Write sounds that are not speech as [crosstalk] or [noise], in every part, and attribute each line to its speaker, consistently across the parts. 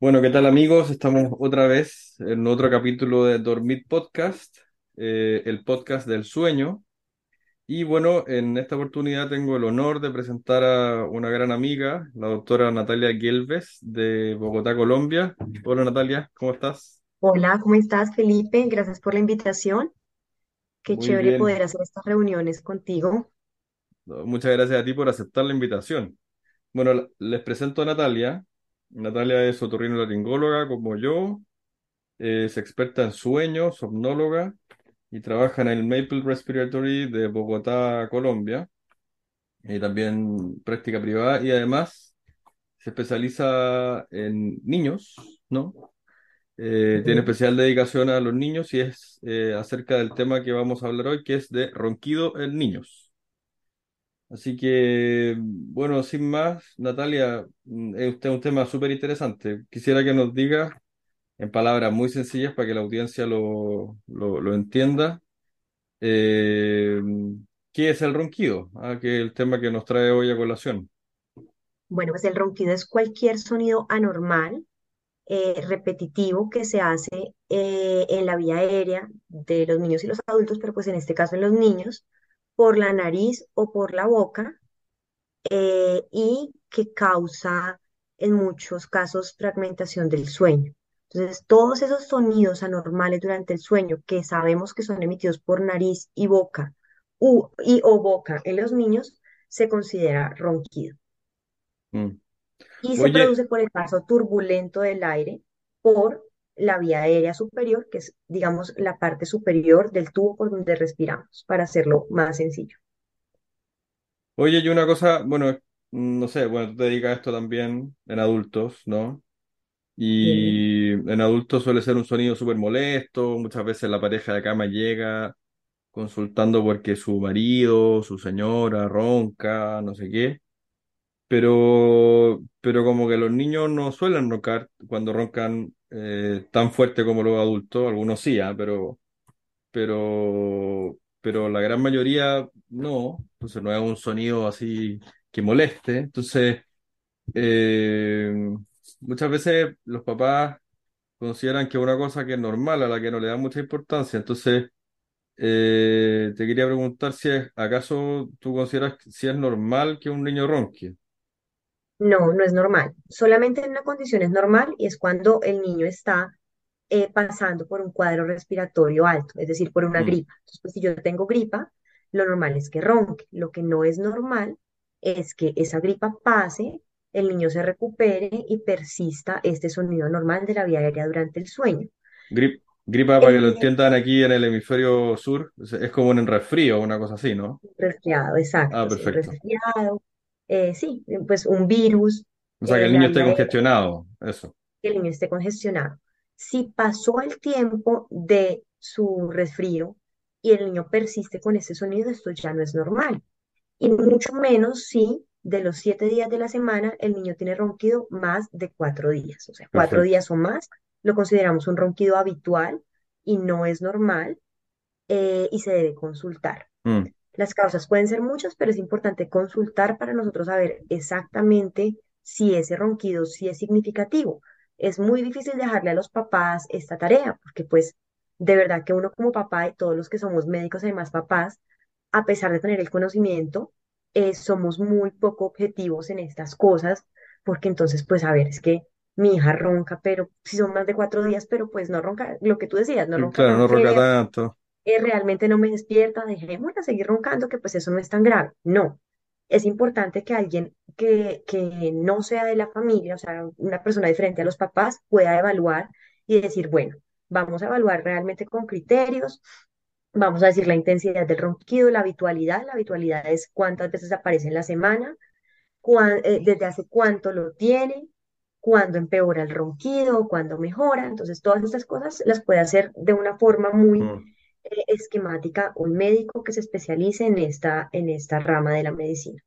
Speaker 1: Bueno, ¿qué tal amigos? Estamos otra vez en otro capítulo de Dormit Podcast, eh, el podcast del sueño. Y bueno, en esta oportunidad tengo el honor de presentar a una gran amiga, la doctora Natalia Gelves de Bogotá, Colombia. Hola Natalia, ¿cómo estás?
Speaker 2: Hola, ¿cómo estás, Felipe? Gracias por la invitación. Qué
Speaker 1: Muy
Speaker 2: chévere
Speaker 1: bien.
Speaker 2: poder hacer estas reuniones contigo.
Speaker 1: Muchas gracias a ti por aceptar la invitación. Bueno, les presento a Natalia. Natalia es otorrinolaringóloga como yo, es experta en sueños, somnóloga y trabaja en el Maple Respiratory de Bogotá, Colombia, y también práctica privada y además se especializa en niños, ¿no? Eh, tiene especial dedicación a los niños y es eh, acerca del tema que vamos a hablar hoy, que es de ronquido en niños. Así que, bueno, sin más, Natalia, mm, es un tema súper interesante. Quisiera que nos diga en palabras muy sencillas para que la audiencia lo, lo, lo entienda Eh, ¿qué es el ronquido? Ah, que es el tema que nos trae hoy a colación.
Speaker 2: Bueno, pues el ronquido es cualquier sonido anormal, eh, repetitivo que se hace eh, en la vía aérea de los niños y los adultos, pero pues en este caso en los niños, por la nariz o por la boca, eh, y que causa en muchos casos fragmentación del sueño. Entonces, todos esos sonidos anormales durante el sueño que sabemos que son emitidos por nariz y boca u- y o boca en los niños, se considera ronquido.
Speaker 1: Mm.
Speaker 2: Y se produce por el paso turbulento del aire por la vía aérea superior, que es, digamos, la parte superior del tubo por donde respiramos, para hacerlo más sencillo.
Speaker 1: oye, y una cosa, bueno, no sé, bueno, tú te dedicas a esto también en adultos, ¿no?
Speaker 2: Bien.
Speaker 1: Y en adultos suele ser un sonido súper molesto, muchas veces la pareja de cama llega consultando porque su marido, su señora ronca, no sé qué, pero, pero como que los niños no suelen roncar cuando roncan eh, tan fuerte como los adultos, algunos sí, ah, Pero pero, pero la gran mayoría no, entonces no es un sonido así que moleste. Entonces, eh, muchas veces los papás consideran que es una cosa que es normal, a la que no le dan mucha importancia. Entonces, eh, te quería preguntar si es, ¿acaso tú consideras si es normal que un niño ronque?
Speaker 2: No, no es normal. Solamente en una condición es normal y es cuando el niño está eh, pasando por un cuadro respiratorio alto, es decir, por una
Speaker 1: Mm.
Speaker 2: gripa. Entonces, pues, si yo tengo gripa, lo normal es que ronque. Lo que no es normal es que esa gripa pase, el niño se recupere y persista este sonido normal de la vía aérea durante el sueño.
Speaker 1: Grip- gripa, para que lo entiendan aquí en el hemisferio sur, es, como un resfrío, una cosa así, ¿no?
Speaker 2: resfriado,
Speaker 1: Ah,
Speaker 2: exacto, sí, un
Speaker 1: perfecto.
Speaker 2: resfriado, eh, sí, pues un virus
Speaker 1: O sea, que
Speaker 2: eh,
Speaker 1: el
Speaker 2: de
Speaker 1: niño esté congestionado, eso.
Speaker 2: que el niño esté congestionado. Si pasó el tiempo de su resfrío y el niño persiste con ese sonido, esto ya no es normal. Y mucho menos si de los siete días de la semana el niño tiene ronquido más de cuatro días. O sea, cuatro
Speaker 1: Perfecto.
Speaker 2: días o más lo consideramos un ronquido habitual y no es normal eh, y se debe consultar.
Speaker 1: Mm,
Speaker 2: Las causas pueden ser muchas, pero es importante consultar para nosotros saber exactamente si ese ronquido sí es significativo. Es muy difícil dejarle a los papás esta tarea, porque pues de verdad que uno como papá y todos los que somos médicos, además papás, a pesar de tener el conocimiento, eh, somos muy poco objetivos en estas cosas, porque entonces pues a ver, es que mi hija ronca, pero si son más de cuatro días, pero pues no ronca, lo que tú decías, no ronca
Speaker 1: claro, no
Speaker 2: feo
Speaker 1: tanto.
Speaker 2: Eh, realmente no me despierta, dejémosla seguir roncando, que pues eso no es tan grave. No, es importante que alguien que, que no sea de la familia, o sea, una persona diferente a los papás, pueda evaluar y decir, bueno, vamos a evaluar realmente con criterios, vamos a decir la intensidad del ronquido, la habitualidad, la habitualidad es cuántas veces aparece en la semana, cuán- eh, desde hace cuánto lo tiene, cuándo empeora el ronquido, cuándo mejora. Entonces, todas estas cosas las puede hacer de una forma muy
Speaker 1: Mm.
Speaker 2: Eh, esquemática un médico que se especialice en esta, en esta rama de la medicina.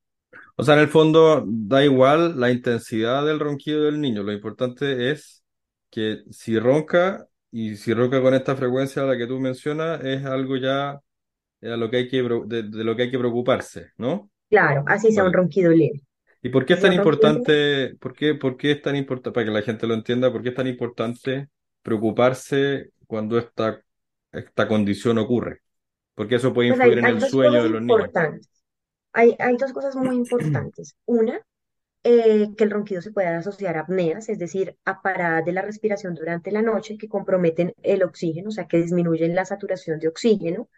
Speaker 1: O sea, en el fondo da igual la intensidad del ronquido del niño. Lo importante es que si ronca y si ronca con esta frecuencia a la que tú mencionas, es algo ya eh, a lo que hay que, de, de lo que hay que preocuparse, ¿no?
Speaker 2: Claro, así sea un
Speaker 1: Vale.
Speaker 2: ronquido leve.
Speaker 1: ¿Y por qué es tan
Speaker 2: un
Speaker 1: importante, por qué, por qué es tan importante, para que la gente lo entienda, por qué es tan importante preocuparse cuando esta, esta condición ocurre? Porque eso puede
Speaker 2: Pues hay,
Speaker 1: influir en
Speaker 2: hay
Speaker 1: el sueño de los niños.
Speaker 2: Hay, hay dos cosas muy importantes. [clears throat] Una, eh, que el ronquido se puede asociar a apneas, es decir, a paradas de la respiración durante la noche que comprometen el oxígeno, o sea, que disminuyen la saturación de oxígeno.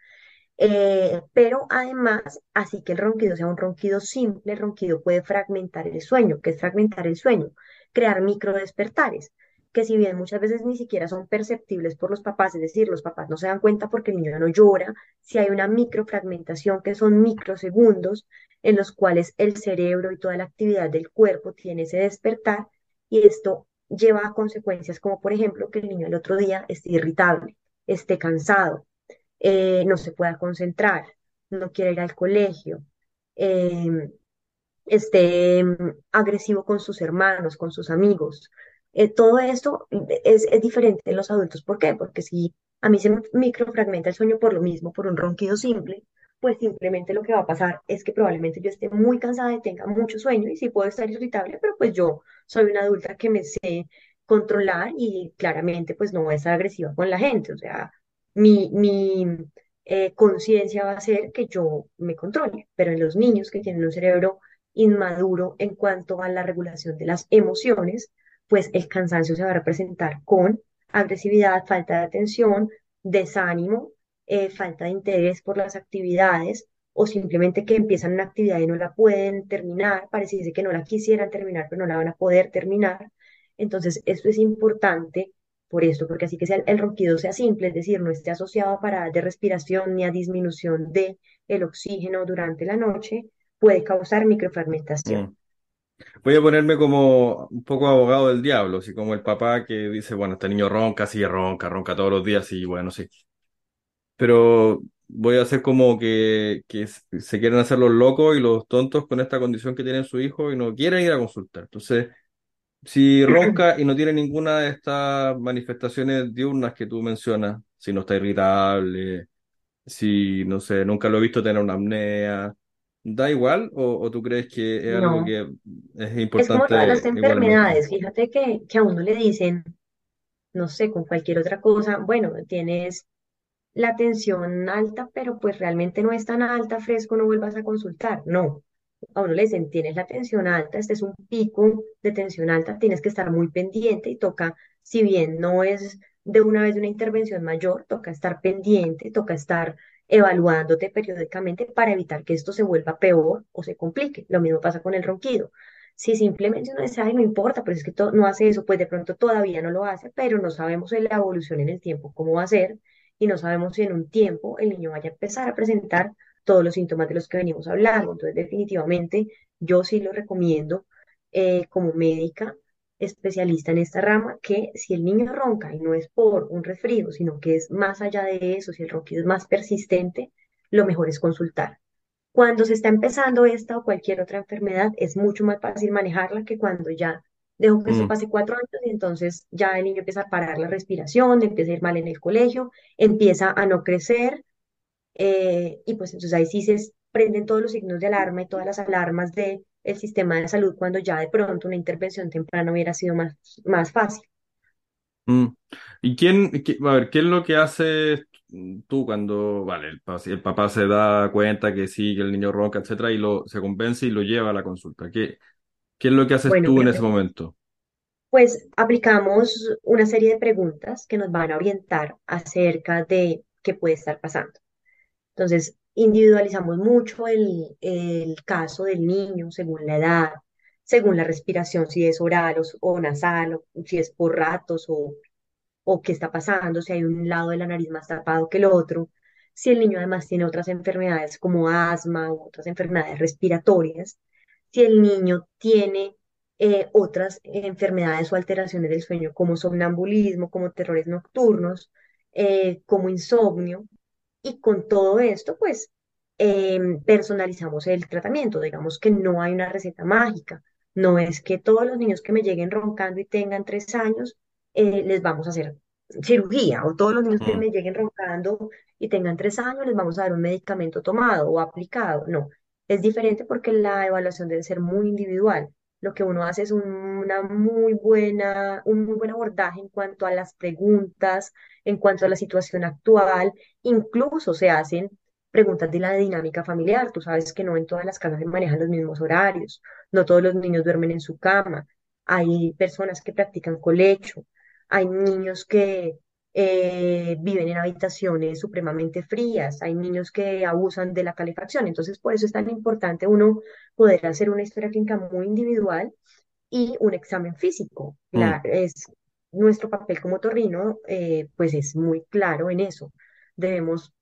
Speaker 2: Eh, pero además, así que el ronquido sea un ronquido simple, el ronquido puede fragmentar el sueño. ¿Qué es fragmentar el sueño? Crear microdespertares, que si bien muchas veces ni siquiera son perceptibles por los papás, es decir, los papás no se dan cuenta porque el niño no llora, si hay una microfragmentación que son microsegundos en los cuales el cerebro y toda la actividad del cuerpo tiene ese despertar y esto lleva a consecuencias como por ejemplo que el niño el otro día esté irritable, esté cansado eh, no se pueda concentrar, no quiere ir al colegio, eh, esté mm, agresivo con sus hermanos, con sus amigos. Eh, todo esto es, es diferente en los adultos. ¿Por qué? Porque si a mí se me microfragmenta el sueño por lo mismo, por un ronquido simple, pues simplemente lo que va a pasar es que probablemente yo esté muy cansada y tenga mucho sueño y sí puedo estar irritable, pero pues yo soy una adulta que me sé controlar y claramente pues no voy a estar agresiva con la gente. O sea, mi, mi eh, conciencia va a ser que yo me controle, pero en los niños que tienen un cerebro inmaduro en cuanto a la regulación de las emociones, pues el cansancio se va a representar con agresividad, falta de atención, desánimo, eh, falta de interés por las actividades o simplemente que empiezan una actividad y no la pueden terminar, pareciese que no la quisieran terminar, pero no la van a poder terminar. Entonces, esto es importante por esto, porque así que sea, el ronquido sea simple, es decir, no esté asociado a paradas de respiración ni a disminución de el oxígeno durante la noche, puede causar microfragmentación.
Speaker 1: Mm. Voy a ponerme como un poco abogado del diablo, así como el papá que dice, bueno, este niño ronca, sí, ronca, ronca todos los días, y bueno, sí. Pero voy a hacer como que, que se quieren hacer los locos y los tontos con esta condición que tiene su hijo y no quieren ir a consultar. Entonces, si ronca y no tiene ninguna de estas manifestaciones diurnas que tú mencionas, si no está irritable, si, no sé, nunca lo he visto tener una apnea, ¿da igual o, o tú crees que es algo
Speaker 2: No,
Speaker 1: que es
Speaker 2: es como todas las
Speaker 1: importante igualmente?
Speaker 2: enfermedades. Fíjate que, que a uno le dicen, no sé, con cualquier otra cosa, bueno, tienes la tensión alta, pero pues realmente no es tan alta, fresco, no vuelvas a consultar. No, a uno le dicen, tienes la tensión alta, este es un pico de tensión alta, tienes que estar muy pendiente y toca, si bien no es de una vez de una intervención mayor, toca estar pendiente, toca estar evaluándote periódicamente para evitar que esto se vuelva peor o se complique. Lo mismo pasa con el ronquido. Si simplemente uno dice, ay, no importa, pero es que no hace eso, pues de pronto todavía no lo hace, pero no sabemos la evolución en el tiempo cómo va a ser y no sabemos si en un tiempo el niño vaya a empezar a presentar todos los síntomas de los que venimos hablando. Entonces, definitivamente, yo sí lo recomiendo eh, como médica especialista en esta rama, que si el niño ronca y no es por un resfrío, sino que es más allá de eso, si el ronquido es más persistente, lo mejor es consultar. Cuando se está empezando esta o cualquier otra enfermedad, es mucho más fácil manejarla que cuando ya dejo que eso
Speaker 1: Mm,
Speaker 2: pase cuatro años y entonces ya el niño empieza a parar la respiración, empieza a ir mal en el colegio, empieza a no crecer eh, y pues entonces ahí sí se prenden todos los signos de alarma y todas las alarmas del sistema de salud cuando ya de pronto una intervención temprana hubiera sido más, más fácil.
Speaker 1: mm. ¿Y quién, qué- a ver, qué es lo que haces tú cuando, vale, el, el papá se da cuenta que sí, que el niño ronca, etcétera, y lo, se convence y lo lleva a la consulta? ¿Qué, qué es lo que haces
Speaker 2: Bueno,
Speaker 1: tú en ese momento?
Speaker 2: pues aplicamos una serie de preguntas que nos van a orientar acerca de qué puede estar pasando. Entonces, individualizamos mucho el, el caso del niño según la edad, según la respiración, si es oral o, o nasal, o si es por ratos o, o qué está pasando, si hay un lado de la nariz más tapado que el otro, si el niño además tiene otras enfermedades como asma u otras enfermedades respiratorias, si el niño tiene eh, otras enfermedades o alteraciones del sueño como somnambulismo, como terrores nocturnos, eh, como insomnio y con todo esto, pues, em, personalizamos el tratamiento. Digamos que no hay una receta mágica. No es que todos los niños que me lleguen roncando y tengan tres años, eh, les vamos a hacer cirugía, o todos los niños que
Speaker 1: Mm,
Speaker 2: me lleguen roncando y tengan tres años, les vamos a dar un medicamento tomado o aplicado. No. Es diferente porque la evaluación debe ser muy individual. Lo que uno hace es un- una muy buena, un muy buen abordaje en cuanto a las preguntas, en cuanto a la situación actual. Incluso se hacen preguntas de la dinámica familiar. Tú sabes que no en todas las casas se manejan los mismos horarios, no todos los niños duermen en su cama. Hay personas que practican colecho, hay niños que eh, viven en habitaciones supremamente frías, hay niños que abusan de la calefacción, entonces por eso es tan importante uno poder hacer una historia clínica muy individual y un examen físico.
Speaker 1: Mm,
Speaker 2: La- es, nuestro papel como torrino, eh, pues es muy claro en eso. Debemos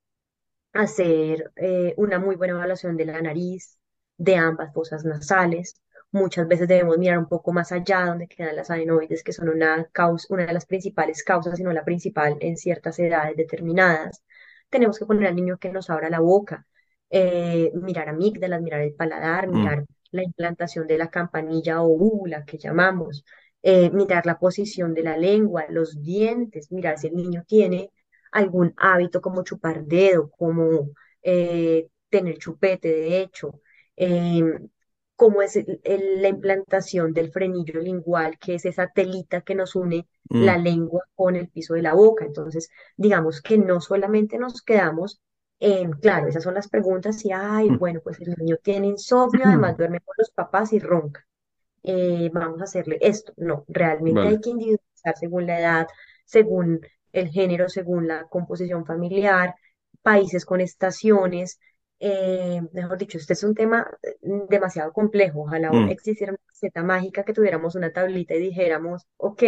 Speaker 2: hacer eh, una muy buena evaluación de la nariz, de ambas fosas nasales. Muchas veces debemos mirar un poco más allá, donde quedan las adenoides, que son una causa, una de las principales causas, si no la principal, en ciertas edades determinadas. Tenemos que poner al niño que nos abra la boca, eh, mirar amígdalas, mirar el paladar,
Speaker 1: mm,
Speaker 2: mirar la implantación de la campanilla o úvula que llamamos, eh, mirar la posición de la lengua, los dientes, mirar si el niño tiene algún hábito como chupar dedo, como eh, tener chupete, de hecho, em, cómo es el- el- la implantación del frenillo lingual, que es esa telita que nos une la
Speaker 1: mm,
Speaker 2: lengua con el piso de la boca. Entonces, digamos que no solamente nos quedamos en, claro, esas son las preguntas y, ay, bueno, pues el niño tiene insomnio, además
Speaker 1: mm. [clears throat]
Speaker 2: duerme con los papás y ronca eh, vamos a hacerle esto. No, realmente hay que individualizar según la edad, según el género, según la composición familiar, países con estaciones. Eh, mejor dicho, este es un tema eh, demasiado complejo. Ojalá
Speaker 1: Mm,
Speaker 2: existiera una receta mágica que tuviéramos una tablita y dijéramos, ok,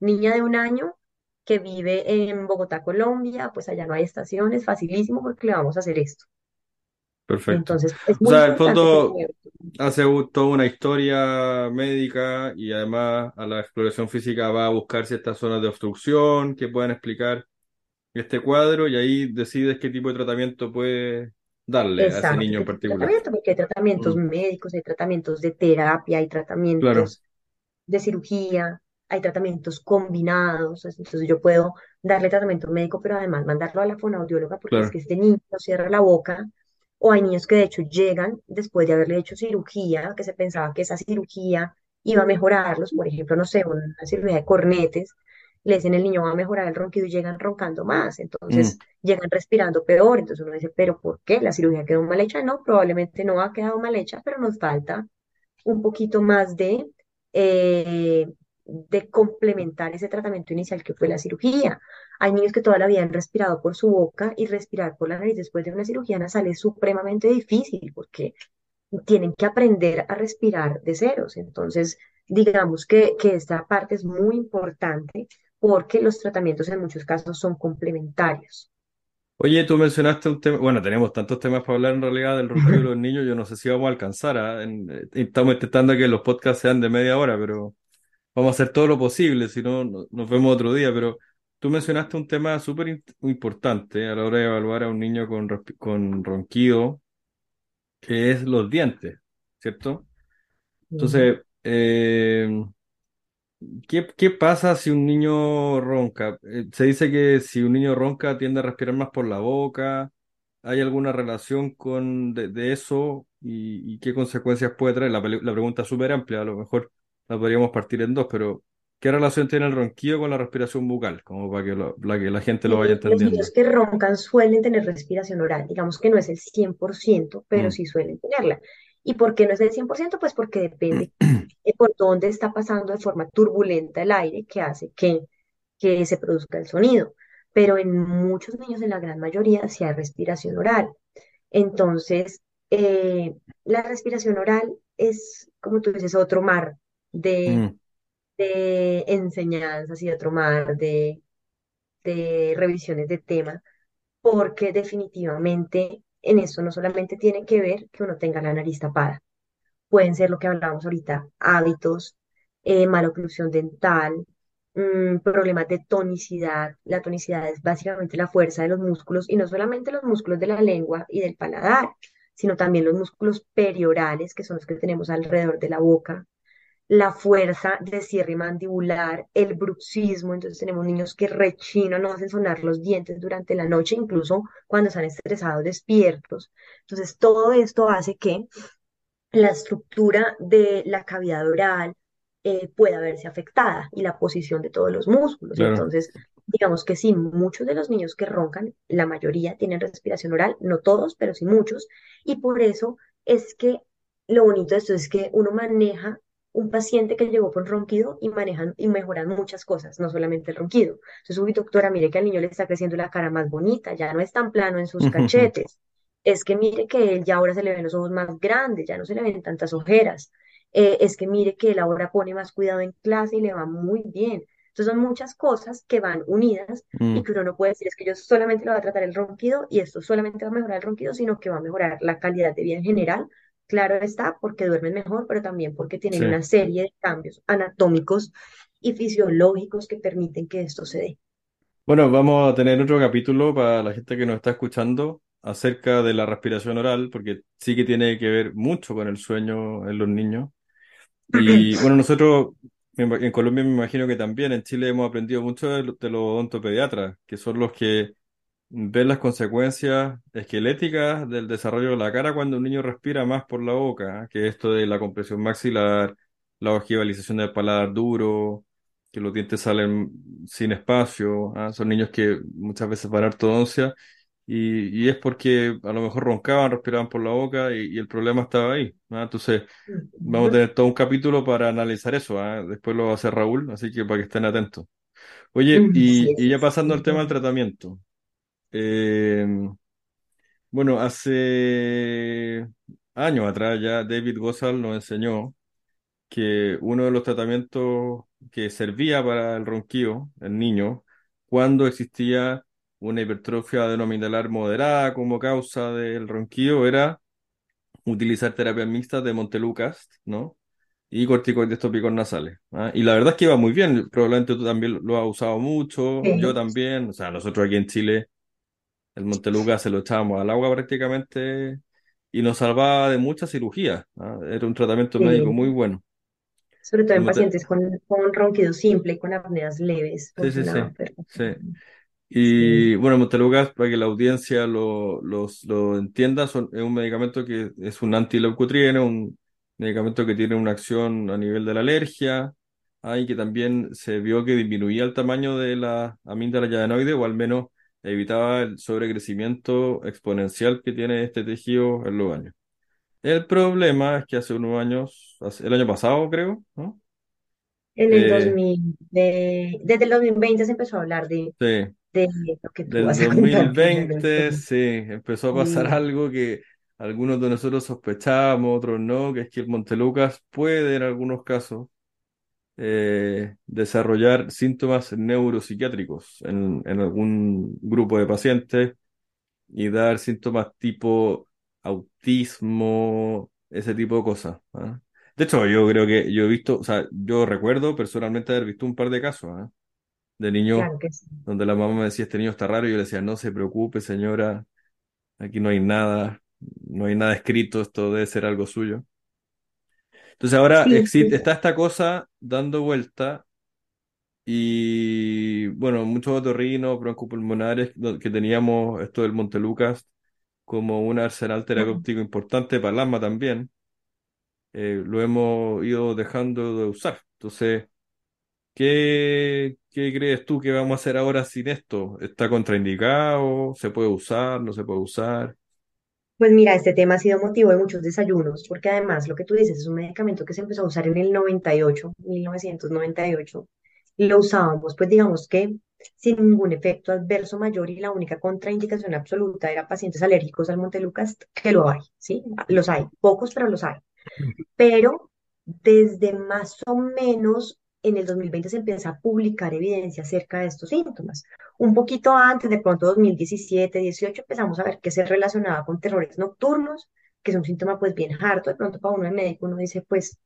Speaker 2: niña de un año que vive en Bogotá, Colombia, pues allá no hay estaciones, facilísimo porque le vamos a hacer esto.
Speaker 1: perfecto.
Speaker 2: Entonces, es
Speaker 1: O
Speaker 2: muy
Speaker 1: sea, en el fondo hace toda una historia médica y además a la exploración física va a buscar ciertas zonas de obstrucción que puedan explicar este cuadro y ahí decides qué tipo de tratamiento puedes darle a ese niño
Speaker 2: ¿qué
Speaker 1: en particular.
Speaker 2: Porque hay tratamientos
Speaker 1: Mm,
Speaker 2: médicos, hay tratamientos de terapia, hay
Speaker 1: claro,
Speaker 2: tratamientos de cirugía, hay tratamientos combinados. es- Entonces yo puedo darle tratamiento médico, pero además mandarlo a la fonoaudióloga porque es que este niño cierra la boca. O hay niños que de hecho llegan después de haberle hecho cirugía, que se pensaba que esa cirugía iba a mejorarlos, por ejemplo, no sé, una cirugía de cornetes, le dicen el niño va a mejorar el ronquido y llegan roncando más.
Speaker 1: Mm,
Speaker 2: Entonces llegan respirando peor. Entonces uno dice, ¿pero por qué? ¿La cirugía quedó mal hecha? No, probablemente no ha quedado mal hecha, pero nos falta un poquito más de, eh, de complementar ese tratamiento inicial que fue la cirugía. Hay niños que toda la vida han respirado por su boca y respirar por la nariz después de una cirugía nasal es supremamente difícil porque tienen que aprender a respirar de ceros. Entonces, digamos que, que esta parte es muy importante porque los tratamientos en muchos casos son complementarios.
Speaker 1: Oye, tú mencionaste un tema, bueno, tenemos tantos temas para hablar en realidad del [laughs] ronquido de los niños, yo no sé si vamos a alcanzar, ¿ah? En- eh, estamos intentando que los podcasts sean de media hora, pero vamos a hacer todo lo posible, si no, no- nos vemos otro día, pero tú mencionaste un tema súper importante a la hora de evaluar a un niño con, con ronquido, que es los dientes, ¿cierto? Entonces, eh, ¿Qué, qué pasa si un niño ronca? Eh, se dice que si un niño ronca tiende a respirar más por la boca. ¿Hay alguna relación con de, de eso y, y qué consecuencias puede traer? La, pregunta es súper amplia, a lo mejor la podríamos partir en dos, pero ¿qué relación tiene el ronquido con la respiración bucal? Como para que, lo- para que la gente lo vaya
Speaker 2: Y los
Speaker 1: entendiendo.
Speaker 2: niños que roncan suelen tener respiración oral, digamos que no es el 100%, pero
Speaker 1: Mm,
Speaker 2: sí suelen tenerla. ¿Y por qué no es el 100%? Pues porque depende [clears throat] eh, por dónde está pasando de forma turbulenta el aire que hace que, que se produzca el sonido. Pero en muchos niños, en la gran mayoría, sí hay respiración oral. Entonces, eh, la respiración oral es, como tú dices, otro mar de,
Speaker 1: mm.
Speaker 2: de enseñanzas y otro mar de de revisiones de tema, porque definitivamente en eso no solamente tiene que ver que uno tenga la nariz tapada, pueden ser lo que hablábamos ahorita, hábitos, eh, mala oclusión dental, mm, problemas de tonicidad. La tonicidad es básicamente la fuerza de los músculos y no solamente los músculos de la lengua y del paladar, sino también los músculos periorales, que son los que tenemos alrededor de la boca la fuerza de cierre mandibular, el bruxismo, entonces tenemos niños que rechinan, no hacen sonar los dientes durante la noche, incluso cuando están estresados despiertos. Entonces todo esto hace que la estructura de la cavidad oral eh, pueda verse afectada y la posición de todos los músculos.
Speaker 1: Claro.
Speaker 2: entonces, digamos que sí, muchos de los niños que roncan, la mayoría tienen respiración oral, no todos, pero sí muchos. Y por eso es que lo bonito de esto es que uno maneja un paciente que llegó con ronquido y manejan y mejoran muchas cosas, no solamente el ronquido. Entonces, uy, doctora, mire que al niño le está creciendo la cara más bonita, ya no es tan plano en sus cachetes es que mire que él ya ahora se le ven los ojos más grandes, ya no se le ven tantas ojeras. Eh, es que mire que él ahora pone más cuidado en clase y le va muy bien. Entonces son muchas cosas que van unidas y
Speaker 1: Mm,
Speaker 2: que uno no puede decir es que yo solamente le voy a tratar el ronquido y esto solamente va a mejorar el ronquido, sino que va a mejorar la calidad de vida en general. Claro está, porque duermen mejor, pero también porque tienen
Speaker 1: sí.
Speaker 2: una serie de cambios anatómicos y fisiológicos que permiten que esto se dé.
Speaker 1: Bueno, vamos a tener otro capítulo para la gente que nos está escuchando acerca de la respiración oral, porque sí que tiene que ver mucho con el sueño en los niños. Y [clears throat] bueno, nosotros en Colombia me imagino que también en Chile hemos aprendido mucho de los odontopediatras, que son los que ven las consecuencias esqueléticas del desarrollo de la cara cuando un niño respira más por la boca, ¿eh? que esto de la compresión maxilar, la ojivalización del paladar duro, que los dientes salen sin espacio, ¿ah? Son niños que muchas veces van a ortodoncia y, y es porque a lo mejor roncaban, respiraban por la boca y, y el problema estaba ahí, ¿ah? Entonces vamos a tener todo un capítulo para analizar eso, ¿ah? Después lo va a hacer Raúl, así que para que estén atentos. Oye, y, ya pasando al tema del tratamiento. Eh, bueno, hace años atrás ya David Gozal nos enseñó que uno de los tratamientos que servía para el ronquío en niños, cuando existía una hipertrofia adenominal moderada como causa del ronquío, era utilizar terapias mixtas de Montelukast, ¿no? Y corticoides tópicos nasales. ¿ah? Y la verdad es que iba muy bien. Probablemente tú también lo has usado mucho, yo también. O sea, nosotros aquí en Chile el Monteluca se lo echábamos al agua prácticamente y nos salvaba de muchas cirugías. ¿ah? Era un tratamiento médico muy
Speaker 2: sí.
Speaker 1: bueno.
Speaker 2: Sobre todo en
Speaker 1: Monte-
Speaker 2: pacientes con, con ronquido simple y con apneas leves,
Speaker 1: Sí, sí, sí. sí.
Speaker 2: Sí,
Speaker 1: Y bueno, Montelucas, para que la audiencia lo, los- lo entienda, son- es un medicamento que es un antileucotrieno, un medicamento que tiene una acción a nivel de la alergia, ah, y que también se vio que disminuía el tamaño de la amígdala adenoide, o al menos evitaba el sobrecrecimiento exponencial que tiene este tejido en los años. El problema es que hace unos años, el año pasado creo, ¿no?
Speaker 2: en el
Speaker 1: Eh,
Speaker 2: 2000, de- desde el 2020 se empezó a hablar de,
Speaker 1: sí,
Speaker 2: de lo que tú
Speaker 1: Del
Speaker 2: vas a
Speaker 1: mil
Speaker 2: contar,
Speaker 1: sí, empezó a pasar
Speaker 2: Sí,
Speaker 1: algo que algunos de nosotros sospechábamos, otros no, que es que el Montelucas puede en algunos casos eh, desarrollar síntomas neuropsiquiátricos en, en algún grupo de pacientes y dar síntomas tipo autismo, ese tipo de cosas. ¿ah? De hecho, yo creo que yo he visto, o sea, yo recuerdo personalmente haber visto un par de casos, ¿ah? de niños
Speaker 2: claro que sí.
Speaker 1: donde la mamá me decía, este niño está raro, y yo le decía, no se preocupe, señora, aquí no hay nada, no hay nada escrito, esto debe ser algo suyo. Entonces ahora
Speaker 2: Sí,
Speaker 1: existe, está esta cosa dando vuelta y bueno, muchos otorrinos, broncopulmonares, que teníamos esto del Montelucas como un arsenal terapéutico importante para el asma también, eh, lo hemos ido dejando de usar. Entonces, ¿qué, qué crees tú que vamos a hacer ahora sin esto? ¿Está contraindicado? ¿Se puede usar? ¿No se puede usar?
Speaker 2: Pues mira, este tema ha sido motivo de muchos desayunos, porque además lo que tú dices es un medicamento que se empezó a usar en el 98, 1998, y lo usábamos, pues digamos que sin ningún efecto adverso mayor y la única contraindicación absoluta era pacientes alérgicos al Montelukast, que lo hay, ¿sí? Los hay, pocos, pero los hay. pero desde más o menos en el 2020 se empieza a publicar evidencia acerca de estos síntomas. Un poquito antes, de pronto 2017, 18, empezamos a ver que se relacionaba con terrores nocturnos, que es un síntoma pues bien harto, de pronto para uno de médico uno dice pues,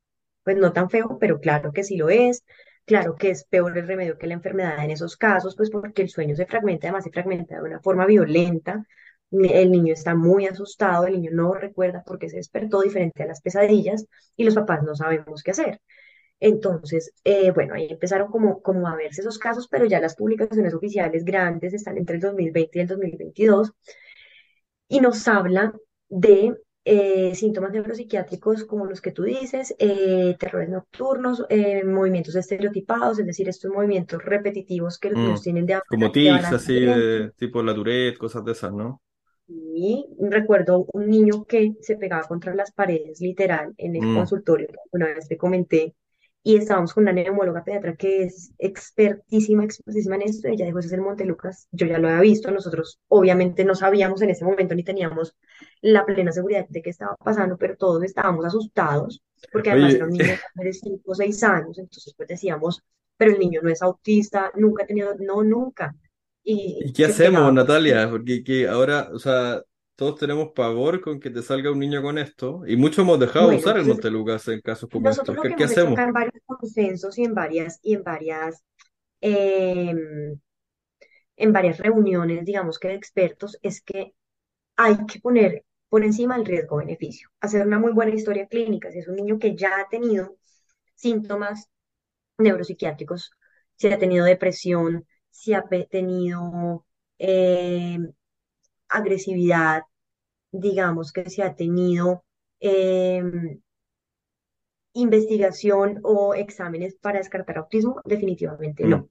Speaker 2: pues no tan feo, pero claro que sí lo es. Claro que es peor el remedio que la enfermedad en esos casos, pues porque el sueño se fragmenta, además se fragmenta de una forma violenta. El niño está muy asustado, el niño no recuerda por qué se despertó diferente a las pesadillas y los papás no sabemos qué hacer. Entonces, eh, bueno, ahí empezaron como, como a verse esos casos, pero ya las publicaciones oficiales grandes están entre el 2020 y el 2022 y nos habla de eh, síntomas neuropsiquiátricos como los que tú dices, eh, terrores nocturnos, eh, movimientos estereotipados, es decir, estos movimientos repetitivos que los
Speaker 1: Mm.
Speaker 2: niños tienen de,
Speaker 1: Como tics, así de tipo la Tourette, cosas de esas, ¿no?
Speaker 2: Y recuerdo un niño que se pegaba contra las paredes, literal, en el
Speaker 1: Mm,
Speaker 2: consultorio, una vez te comenté, y estábamos con una neumóloga pediatra que es expertísima, expertísima en esto, ella dijo, ese es el Montelucas, yo ya lo había visto, nosotros obviamente no sabíamos en ese momento ni teníamos la plena seguridad de qué estaba pasando, pero todos estábamos asustados, porque además era
Speaker 1: Oye,
Speaker 2: un niño de 5 o 6 años, entonces pues decíamos, pero el niño no es autista, nunca ha tenido, no, nunca, y
Speaker 1: ¿y qué hacemos,
Speaker 2: pegaba
Speaker 1: Natalia? Porque que ahora, o sea, todos tenemos pavor con que te salga un niño con esto, y muchos hemos dejado de
Speaker 2: Bueno,
Speaker 1: usar el Montelucas en casos como estos. ¿Qué, qué hacemos?
Speaker 2: en varios consensos y en varias, y en varias, em, en varias reuniones, digamos que de expertos, es que hay que poner por encima el riesgo-beneficio, hacer una muy buena historia clínica. Si es un niño que ya ha tenido síntomas neuropsiquiátricos, si ha tenido depresión, si ha tenido em, agresividad, digamos que si ha tenido em, investigación o exámenes para descartar autismo? Definitivamente no.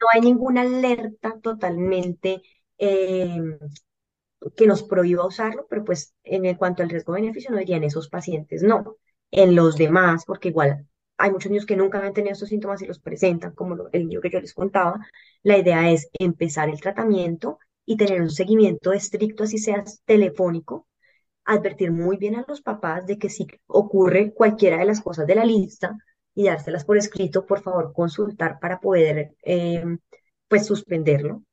Speaker 2: No hay ninguna alerta totalmente eh, que nos prohíba usarlo, pero pues en cuanto al riesgo-beneficio no diría en esos pacientes no. En los demás, porque igual hay muchos niños que nunca han tenido estos síntomas y los presentan, como el niño que yo les contaba, la idea es empezar el tratamiento y tener un seguimiento estricto, así sea telefónico, advertir muy bien a los papás de que si ocurre cualquiera de las cosas de la lista y dárselas por escrito, por favor, consultar para poder, eh, pues, suspenderlo.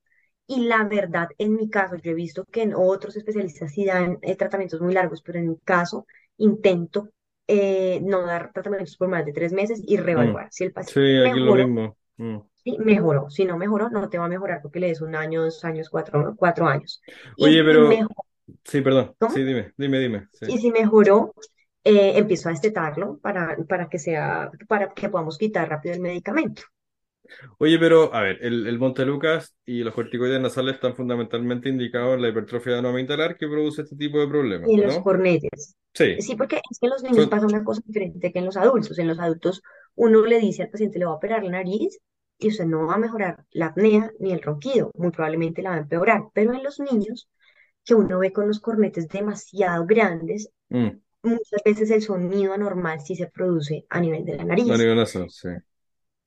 Speaker 2: Y la verdad, en mi caso, yo he visto que en otros especialistas sí dan eh, tratamientos muy largos, pero en mi caso intento eh, no dar tratamientos por más de tres meses y
Speaker 1: mm.
Speaker 2: reevaluar. Si el
Speaker 1: Sí,
Speaker 2: paciente
Speaker 1: lo
Speaker 2: mejoró,
Speaker 1: mismo. Mm.
Speaker 2: Sí, mejoró. Si no mejoró, no te va a mejorar porque le des un año, dos años, cuatro, cuatro años.
Speaker 1: Oye, pero,
Speaker 2: mejoró,
Speaker 1: sí, perdón, sí, dime, dime, dime, sí.
Speaker 2: y si mejoró, eh, empiezo a destetarlo para, para que sea, para que podamos quitar rápido el medicamento.
Speaker 1: Oye, pero, a ver, el, el Montelucas y los corticoides nasales están fundamentalmente indicados en la hipertrofia anovimitalar que produce este tipo de problemas,
Speaker 2: Y en los cornetes.
Speaker 1: Sí,
Speaker 2: Sí, porque es que en los niños
Speaker 1: son,
Speaker 2: pasa una cosa diferente que en los adultos. En los adultos uno le dice al paciente le va a operar la nariz y usted no va a mejorar la apnea ni el ronquido, muy probablemente la va a empeorar. Pero en los niños que uno ve con los cornetes demasiado grandes,
Speaker 1: mm,
Speaker 2: muchas veces el sonido anormal sí se produce a nivel de la
Speaker 1: a
Speaker 2: nariz.
Speaker 1: nivel nasal, sí.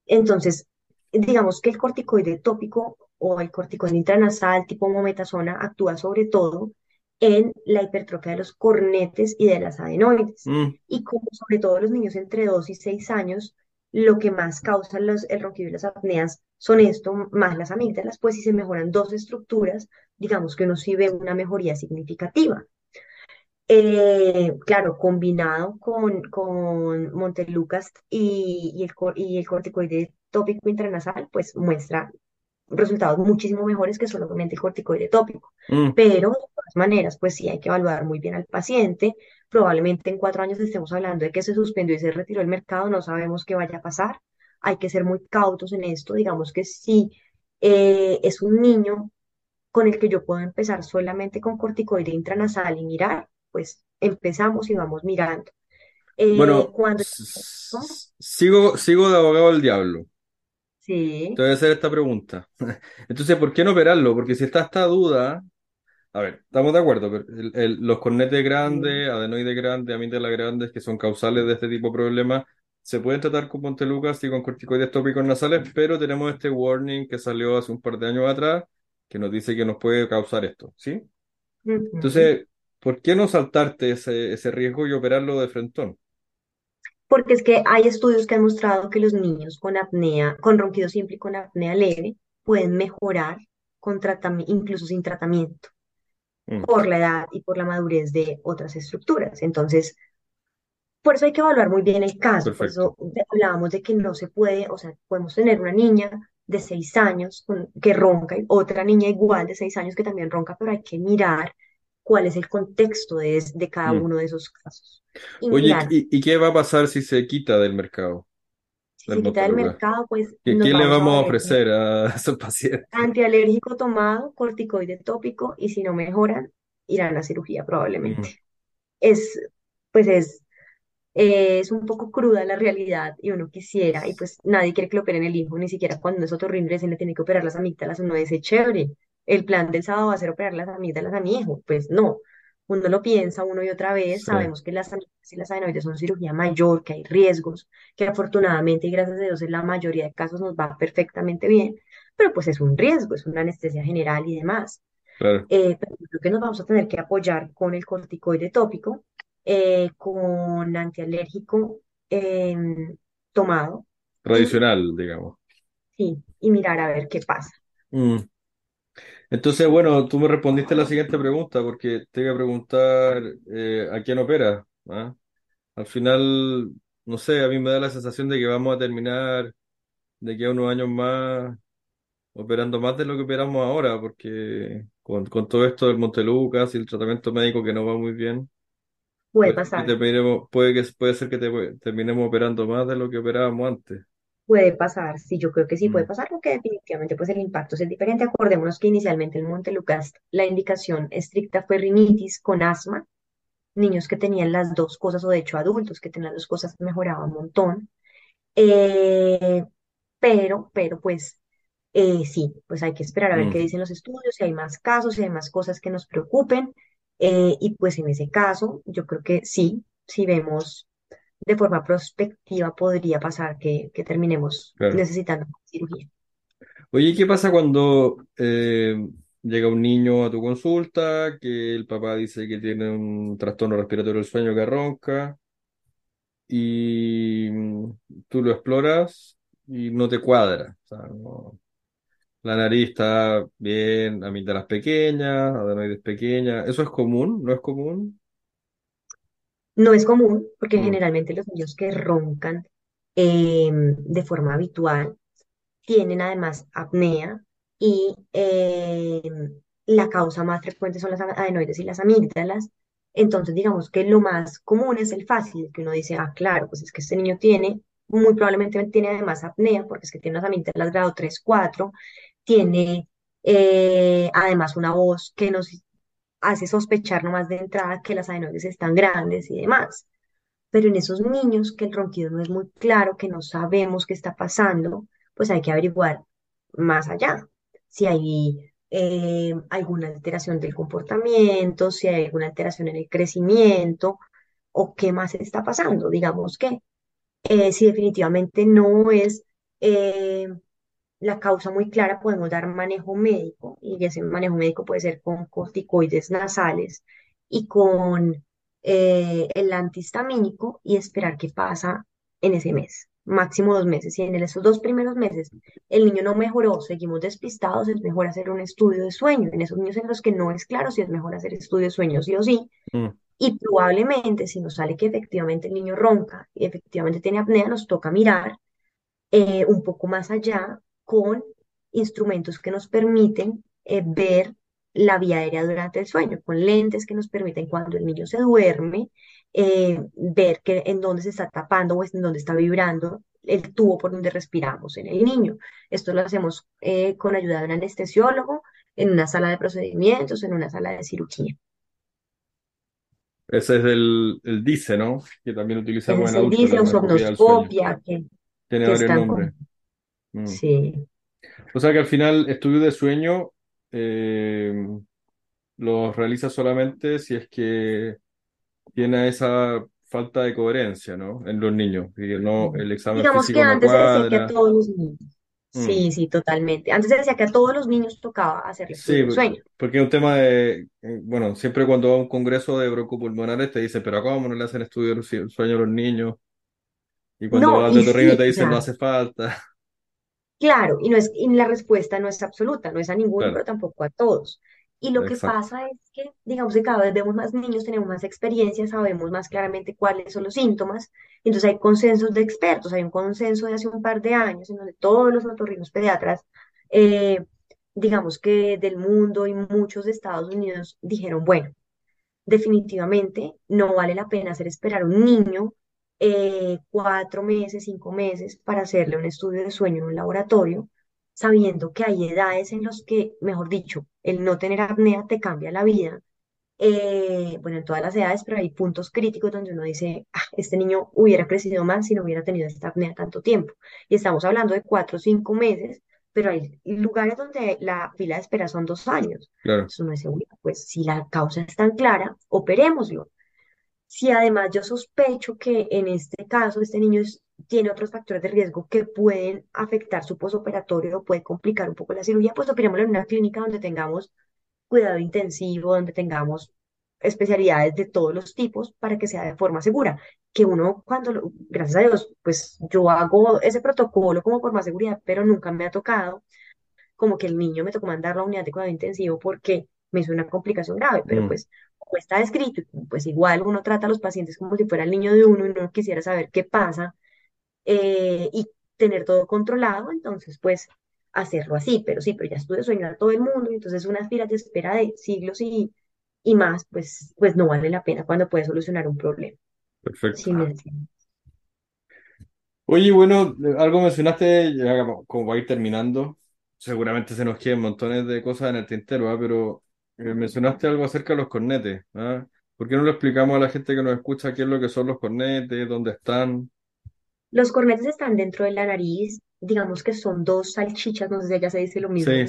Speaker 2: Entonces, digamos que el corticoide tópico o el corticoide intranasal tipo mometasona actúa sobre todo en la hipertrofia de los cornetes y de las adenoides.
Speaker 1: Mm,
Speaker 2: Y como sobre todo los niños entre 2 y 6 años, lo que más causa los, el ronquido y las apneas son esto, más las amígdalas, pues si se mejoran dos estructuras, digamos que uno sí ve una mejoría significativa. Eh, claro, combinado con, con Montelucas y, y el, y el corticoide tópico intranasal, pues muestra resultados muchísimo mejores que solamente el corticoide tópico.
Speaker 1: mm.
Speaker 2: Pero de todas maneras, pues sí hay que evaluar muy bien al paciente. Probablemente en cuatro años estemos hablando de que se suspendió y se retiró del mercado, no sabemos qué vaya a pasar. Hay que ser muy cautos en esto. Digamos que si eh, es un niño con el que yo puedo empezar solamente con corticoide intranasal y mirar, pues empezamos y vamos mirando. Eh,
Speaker 1: Bueno, sigo, sigo de abogado del diablo. Te
Speaker 2: Sí.
Speaker 1: voy a hacer esta pregunta. [laughs] Entonces, ¿por qué no operarlo? Porque si está esta duda, a ver, estamos de acuerdo, pero el- el- los cornetes grandes, adenoides grandes, amígdalas grandes, que son causales de este tipo de problemas, se pueden tratar con Montelukast y con corticoides tópicos nasales, pero tenemos este warning que salió hace un par de años atrás, que nos dice que nos puede causar esto, ¿sí? Entonces, ¿por qué no saltarte ese, ese riesgo y operarlo de frentón?
Speaker 2: Porque es que hay estudios que han mostrado que los niños con apnea, con ronquido simple y con apnea leve, pueden mejorar con tratami- incluso sin tratamiento,
Speaker 1: Mm,
Speaker 2: por la edad y por la madurez de otras estructuras. Entonces, por eso hay que evaluar muy bien el caso. Por eso hablábamos de que no se puede, o sea, podemos tener una niña de seis años que ronca y otra niña igual de seis años que también ronca, pero hay que mirar cuál es el contexto de, de cada
Speaker 1: Mm.
Speaker 2: uno de esos casos. Y
Speaker 1: Oye,
Speaker 2: mirar
Speaker 1: ¿y, y qué va a pasar si se quita del mercado?
Speaker 2: Se quita del mercado, pues
Speaker 1: ¿Qué, qué le
Speaker 2: vamos a
Speaker 1: ofrecer a [laughs] esos pacientes?
Speaker 2: antialérgico tomado, corticoide tópico y si no mejoran, irán a cirugía probablemente. Es, pues es, eh, es un poco cruda la realidad y uno quisiera, y pues nadie quiere que le operen el hijo, ni siquiera cuando es otorrino y se le tiene que operar las amígdalas, uno dice, chévere, el plan del sábado va a ser operar las amígdalas a mi hijo. Pues no, uno lo piensa uno y otra vez,
Speaker 1: sí,
Speaker 2: sabemos que las amígdalas y las adenoides son cirugía mayor, que hay riesgos, que afortunadamente y gracias a Dios en la mayoría de casos nos va perfectamente bien, pero pues es un riesgo, es una anestesia general y demás.
Speaker 1: claro,
Speaker 2: Eh, pero creo que nos vamos a tener que apoyar con el corticoide tópico, eh, con antialérgico em, tomado y,
Speaker 1: tradicional, digamos.
Speaker 2: sí, y mirar a ver qué pasa.
Speaker 1: Mm. Entonces, bueno, tú me respondiste la siguiente pregunta, porque te iba a preguntar eh, a quién opera. ¿ah? Al final, no sé, a mí me da la sensación de que vamos a terminar de que a unos años más operando más de lo que operamos ahora, porque con, con todo esto del Montelucas y el tratamiento médico que no va muy bien,
Speaker 2: Puede
Speaker 1: puede que
Speaker 2: pasar,
Speaker 1: terminemos, puede que, puede ser que te- terminemos operando más de lo que operábamos antes.
Speaker 2: Puede pasar, sí, yo creo que sí puede
Speaker 1: Mm,
Speaker 2: pasar, porque definitivamente pues el impacto es diferente. Acordémonos que inicialmente en Montelucas la indicación estricta fue rinitis con asma, niños que tenían las dos cosas, o de hecho adultos que tenían las dos cosas, mejoraba un montón. Eh, pero, pero pues eh, sí, pues hay que esperar a ver qué
Speaker 1: mm,
Speaker 2: dicen los estudios, si hay más casos, si hay más cosas que nos preocupen. eh, y pues en ese caso, yo creo que sí, si vemos de forma prospectiva, podría pasar que, que terminemos
Speaker 1: claro.
Speaker 2: necesitando cirugía.
Speaker 1: Oye, ¿qué pasa cuando eh, llega un niño a tu consulta, que el papá dice que tiene un trastorno respiratorio del sueño que ronca y tú lo exploras y no te cuadra? O sea, no- la nariz está bien, amígdalas pequeñas, adenoides pequeñas. ¿Eso es común? ¿No es común?
Speaker 2: No es común, porque
Speaker 1: Mm,
Speaker 2: generalmente los niños que roncan em, de forma habitual tienen además apnea y eh, la causa más frecuente son las adenoides y las amígdalas. Entonces, digamos que lo más común es el fácil, que uno dice, ah, claro, pues es que este niño tiene, muy probablemente tiene además apnea, porque es que tiene unas amígdalas grado 3 cuatro tiene eh, además una voz que nos hace sospechar nomás de entrada que las adenoides están grandes y demás. Pero en esos niños que el ronquido no es muy claro, que no sabemos qué está pasando, pues hay que averiguar más allá. Si hay eh, alguna alteración del comportamiento, si hay alguna alteración en el crecimiento o qué más está pasando. Digamos que eh, si definitivamente no es eh, la causa muy clara, podemos dar manejo médico y ese manejo médico puede ser con corticoides nasales y con eh, el antihistamínico y esperar qué pasa en ese mes, máximo dos meses. Si en esos dos primeros meses el niño no mejoró, seguimos despistados, es mejor hacer un estudio de sueño. En esos niños en los que no es claro si es mejor hacer estudio de sueño sí o sí.
Speaker 1: mm.
Speaker 2: Y probablemente si nos sale que efectivamente el niño ronca y efectivamente tiene apnea, nos toca mirar eh, un poco más allá con instrumentos que nos permiten eh, ver la vía aérea durante el sueño, con lentes que nos permiten cuando el niño se duerme, eh, ver que en dónde se está tapando o en dónde está vibrando el tubo por donde respiramos en el niño. Esto lo hacemos eh, con ayuda de un anestesiólogo en una sala de procedimientos, en una sala de cirugía.
Speaker 1: Ese es el, el DICE, ¿no? Que también utilizamos
Speaker 2: Ese
Speaker 1: en adultos, la
Speaker 2: dice,
Speaker 1: sueño.
Speaker 2: somnoscopia, que,
Speaker 1: Tiene
Speaker 2: que
Speaker 1: varios nombres.
Speaker 2: con...
Speaker 1: Mm.
Speaker 2: Sí.
Speaker 1: O sea que al final, estudio de sueño eh, los realiza solamente si es que tiene esa falta de coherencia, ¿no? En los niños. Y no, el examen
Speaker 2: Digamos que
Speaker 1: no
Speaker 2: antes se decía que a todos los niños.
Speaker 1: Mm.
Speaker 2: Sí, sí, totalmente. Antes se decía que a todos los niños tocaba hacerle
Speaker 1: Sí,
Speaker 2: de sueño.
Speaker 1: porque es un tema de, eh, bueno, siempre cuando va a un congreso de broncopulmonares te dicen, pero ¿cómo no le hacen estudio su- sueño a los niños? Y cuando
Speaker 2: No,
Speaker 1: vas de
Speaker 2: y
Speaker 1: te
Speaker 2: sí,
Speaker 1: dicen, no hace falta.
Speaker 2: Claro, y no es, y la respuesta no es absoluta, no es a ninguno,
Speaker 1: Claro,
Speaker 2: pero tampoco a todos. Y lo que pasa es que, digamos que cada vez vemos más niños, tenemos más experiencia, sabemos más claramente cuáles son los síntomas. Entonces hay consensos de expertos, hay un consenso de hace un par de años en donde todos los otorrinos pediatras, eh, digamos que del mundo y muchos de Estados Unidos dijeron, bueno, definitivamente no vale la pena hacer esperar a un niño eh, cuatro meses, cinco meses para hacerle un estudio de sueño en un laboratorio, sabiendo que hay edades en las que, mejor dicho, el no tener apnea te cambia la vida. Eh, bueno, en todas las edades, pero hay puntos críticos donde uno dice, ah, este niño hubiera crecido más si no hubiera tenido esta apnea tanto tiempo. Y estamos hablando de cuatro o cinco meses, pero hay lugares donde la fila de espera son dos años.
Speaker 1: Claro.
Speaker 2: Entonces uno dice, "Uy, pues si la causa es tan clara, operémoslo. Si además yo sospecho que en este caso este niño es- tiene otros factores de riesgo que pueden afectar su posoperatorio o puede complicar un poco la cirugía, pues operémoslo en una clínica donde tengamos cuidado intensivo, donde tengamos especialidades de todos los tipos para que sea de forma segura. Que uno cuando, lo- gracias a Dios, pues yo hago ese protocolo como por más seguridad, pero nunca me ha tocado como que el niño me tocó mandar a la unidad de cuidado intensivo porque me hizo una complicación grave, pero
Speaker 1: Mm,
Speaker 2: pues como está escrito, pues igual uno trata a los pacientes como si fuera el niño de uno y uno quisiera saber qué pasa eh, y tener todo controlado, entonces pues hacerlo así, pero sí, pero ya estuve soñando a todo el mundo, y entonces unas filas de espera de siglos y, y más, pues, pues no vale la pena cuando puedes solucionar un problema.
Speaker 1: perfecto.
Speaker 2: Sí.
Speaker 1: Oye, bueno, algo mencionaste, ya como como va a ir terminando, seguramente se nos queden montones de cosas en el tintero, ¿ah? Pero eh, mencionaste algo acerca de los cornetes, ¿ah? ¿Por qué no le explicamos a la gente que nos escucha qué es lo que son los cornetes, dónde están?
Speaker 2: Los cornetes están dentro de la nariz, digamos que son dos salchichas, no sé si ya se dice lo
Speaker 1: Sí,
Speaker 2: mismo,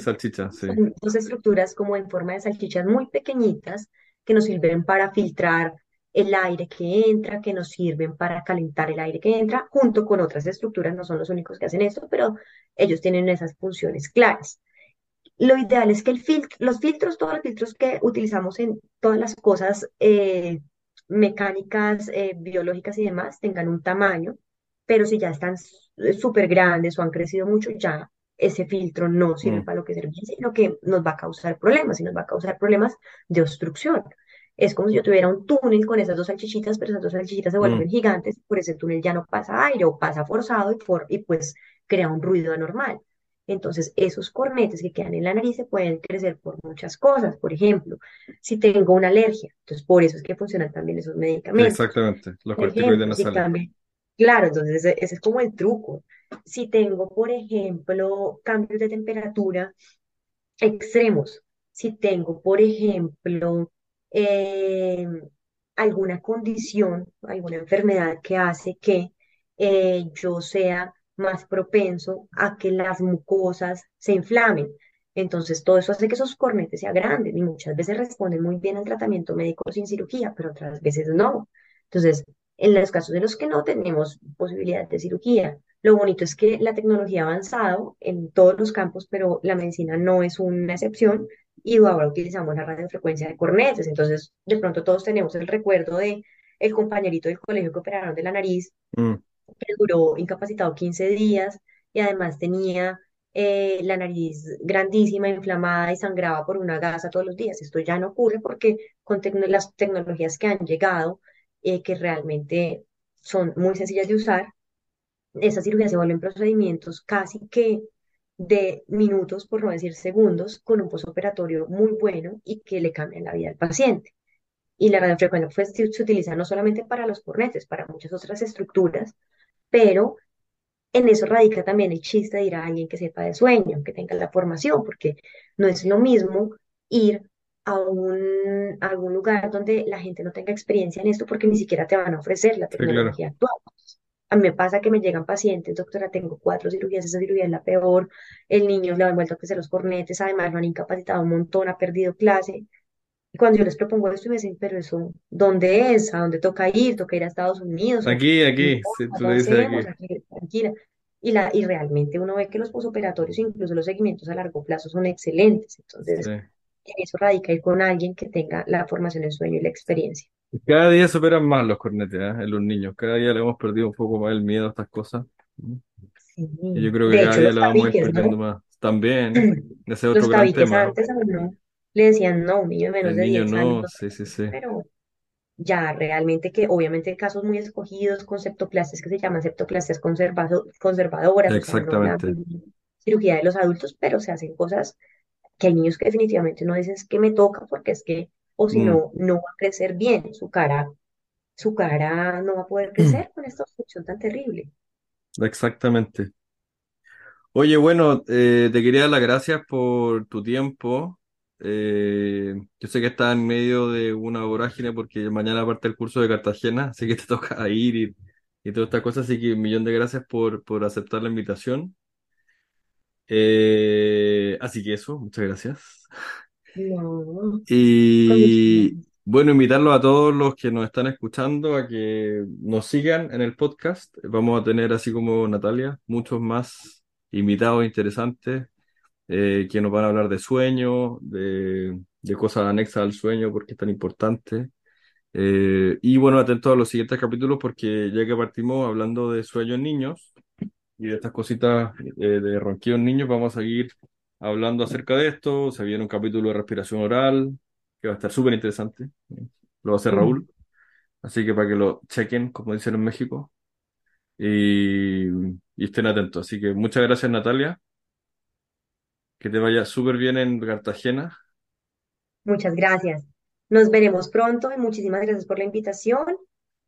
Speaker 1: sí.
Speaker 2: son dos estructuras como en forma de salchichas muy pequeñitas que nos sirven para filtrar el aire que entra, que nos sirven para calentar el aire que entra, junto con otras estructuras, no son los únicos que hacen esto, pero ellos tienen esas funciones claras. Lo ideal es que el filtro, los filtros, todos los filtros que utilizamos en todas las cosas eh, mecánicas, eh, biológicas y demás, tengan un tamaño, pero si ya están s- súper grandes o han crecido mucho, ya ese filtro no sirve
Speaker 1: Mm,
Speaker 2: para lo que sirve, sino que nos va a causar problemas y nos va a causar problemas de obstrucción. Es como si yo tuviera un túnel con esas dos salchichitas, pero esas dos salchichitas se
Speaker 1: mm,
Speaker 2: vuelven gigantes, por ese túnel ya no pasa aire o pasa forzado y, for- y pues crea un ruido anormal. Entonces, esos cornetes que quedan en la nariz se pueden crecer por muchas cosas. Por ejemplo, si tengo una alergia, entonces por eso es que funcionan también esos medicamentos.
Speaker 1: exactamente, los corticoides
Speaker 2: si
Speaker 1: nasales.
Speaker 2: claro, entonces ese, ese es como el truco. Si tengo, por ejemplo, cambios de temperatura extremos, si tengo, por ejemplo, eh, alguna condición, alguna enfermedad que hace que eh, yo sea más propenso a que las mucosas se inflamen. Entonces, todo eso hace que esos cornetes se agranden y muchas veces responden muy bien al tratamiento médico sin cirugía, pero otras veces no. Entonces, en los casos en los que no tenemos posibilidad de cirugía, lo bonito es que la tecnología ha avanzado en todos los campos, pero la medicina no es una excepción y ahora utilizamos la radiofrecuencia de cornetes. Entonces, de pronto todos tenemos el recuerdo de el compañerito del colegio que operaron de la nariz,
Speaker 1: Mm,
Speaker 2: que duró incapacitado 15 días y además tenía eh, la nariz grandísima, inflamada y sangraba por una gasa todos los días. Esto ya no ocurre porque con las tecnologías que han llegado, eh, que realmente son muy sencillas de usar, esas cirugías se vuelven procedimientos casi que de minutos, por no decir segundos, con un posoperatorio muy bueno y que le cambian la vida al paciente. Y la radiofrecuencia pues, se utiliza no solamente para los cornetes, para muchas otras estructuras, pero en eso radica también el chiste de ir a alguien que sepa de sueño, que tenga la formación, porque no es lo mismo ir a un, a algún lugar donde la gente no tenga experiencia en esto porque ni siquiera te van a ofrecer la
Speaker 1: sí, claro.
Speaker 2: tecnología actual. A mí me pasa que me llegan pacientes, doctora, tengo cuatro cirugías, esa cirugía es la peor, el niño le ha vuelto a crecer los cornetes, además lo han incapacitado un montón, ha perdido clase. Y cuando yo les propongo esto, me dicen, pero eso, ¿dónde es? ¿A dónde toca ir? ¿Toca ir a Estados Unidos? ¿O
Speaker 1: Aquí,
Speaker 2: no,
Speaker 1: aquí, tú le dices aquí.
Speaker 2: aquí, tranquila? Y, la, y realmente uno ve que los posoperatorios, incluso los seguimientos a largo plazo, son excelentes.
Speaker 1: Sí.
Speaker 2: Entonces, en eso radica ir con alguien que tenga la formación en sueño y la experiencia.
Speaker 1: Cada día superan más los cornetes, ¿ah? En los niños. Cada día le hemos perdido un poco más el miedo a estas cosas.
Speaker 2: Sí.
Speaker 1: Y yo creo que
Speaker 2: De
Speaker 1: cada
Speaker 2: hecho,
Speaker 1: día le vamos a ir
Speaker 2: tabiques,
Speaker 1: perdiendo
Speaker 2: ¿no?
Speaker 1: más. También, [clears throat] ese es otro
Speaker 2: Los
Speaker 1: gran tema.
Speaker 2: antes a uno le decían, no, un niño de menos
Speaker 1: El
Speaker 2: de
Speaker 1: niño
Speaker 2: 10 años
Speaker 1: no,
Speaker 2: no
Speaker 1: sí, sí,
Speaker 2: toca",
Speaker 1: sí.
Speaker 2: pero ya realmente que obviamente casos muy escogidos con septoplastias que se llaman septoplastias conservado- conservadoras, o sea, no la
Speaker 1: Exactamente.
Speaker 2: cirugía de los adultos, pero se hacen cosas que hay niños que definitivamente no dicen es que me toca porque es que, o si
Speaker 1: Mm,
Speaker 2: no, no va a crecer bien su cara su cara no va a poder [clears throat] crecer con esta obstrucción tan terrible.
Speaker 1: Exactamente. Oye, bueno, eh, te quería dar las gracias por tu tiempo. Eh, yo sé que estás en medio de una vorágine porque mañana parte el curso de Cartagena, [laughs] así que te toca ir y, todas estas cosas, así que un millón de gracias por, por aceptar la invitación. Eh, así que eso, muchas gracias. Y bueno, invitarlos a todos los que nos están escuchando a que nos sigan en el podcast. Vamos a tener, así como Natalia, muchos más invitados interesantes eh, que nos van a hablar de sueño, de, de cosas anexas al sueño, porque es tan importante. Eh, y bueno, atentos a los siguientes capítulos porque ya que partimos hablando de sueños en niños y de estas cositas eh, de ronquidos en niños, vamos a seguir hablando acerca de esto. Se viene un capítulo de respiración oral que va a estar súper interesante. Lo va a hacer
Speaker 2: Mm,
Speaker 1: Raúl. Así que para que lo chequen, como dicen en México, y, y estén atentos. Así que muchas gracias, Natalia. Que te vaya súper bien en Cartagena.
Speaker 2: Muchas gracias. Nos veremos pronto y muchísimas gracias por la invitación.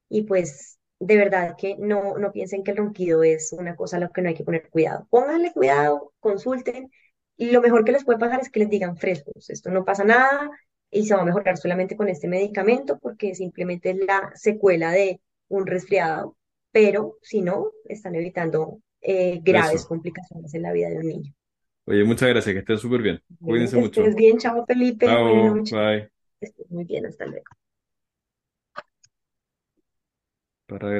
Speaker 2: Y pues de verdad que no, no piensen que el ronquido es una cosa a la que no hay que poner cuidado. Pónganle cuidado, consulten. Y lo mejor que les puede pasar es que les digan frescos, esto no pasa nada y se va a mejorar solamente con este medicamento porque simplemente es la secuela de un resfriado, pero si no, están evitando eh, graves
Speaker 1: Eso.
Speaker 2: complicaciones en la vida de un niño.
Speaker 1: Oye, muchas gracias, que estén súper bien. Cuídense
Speaker 2: que estés
Speaker 1: mucho.
Speaker 2: bien, chao Felipe,
Speaker 1: Chao, bye.
Speaker 2: Estés muy bien, hasta luego.
Speaker 1: Para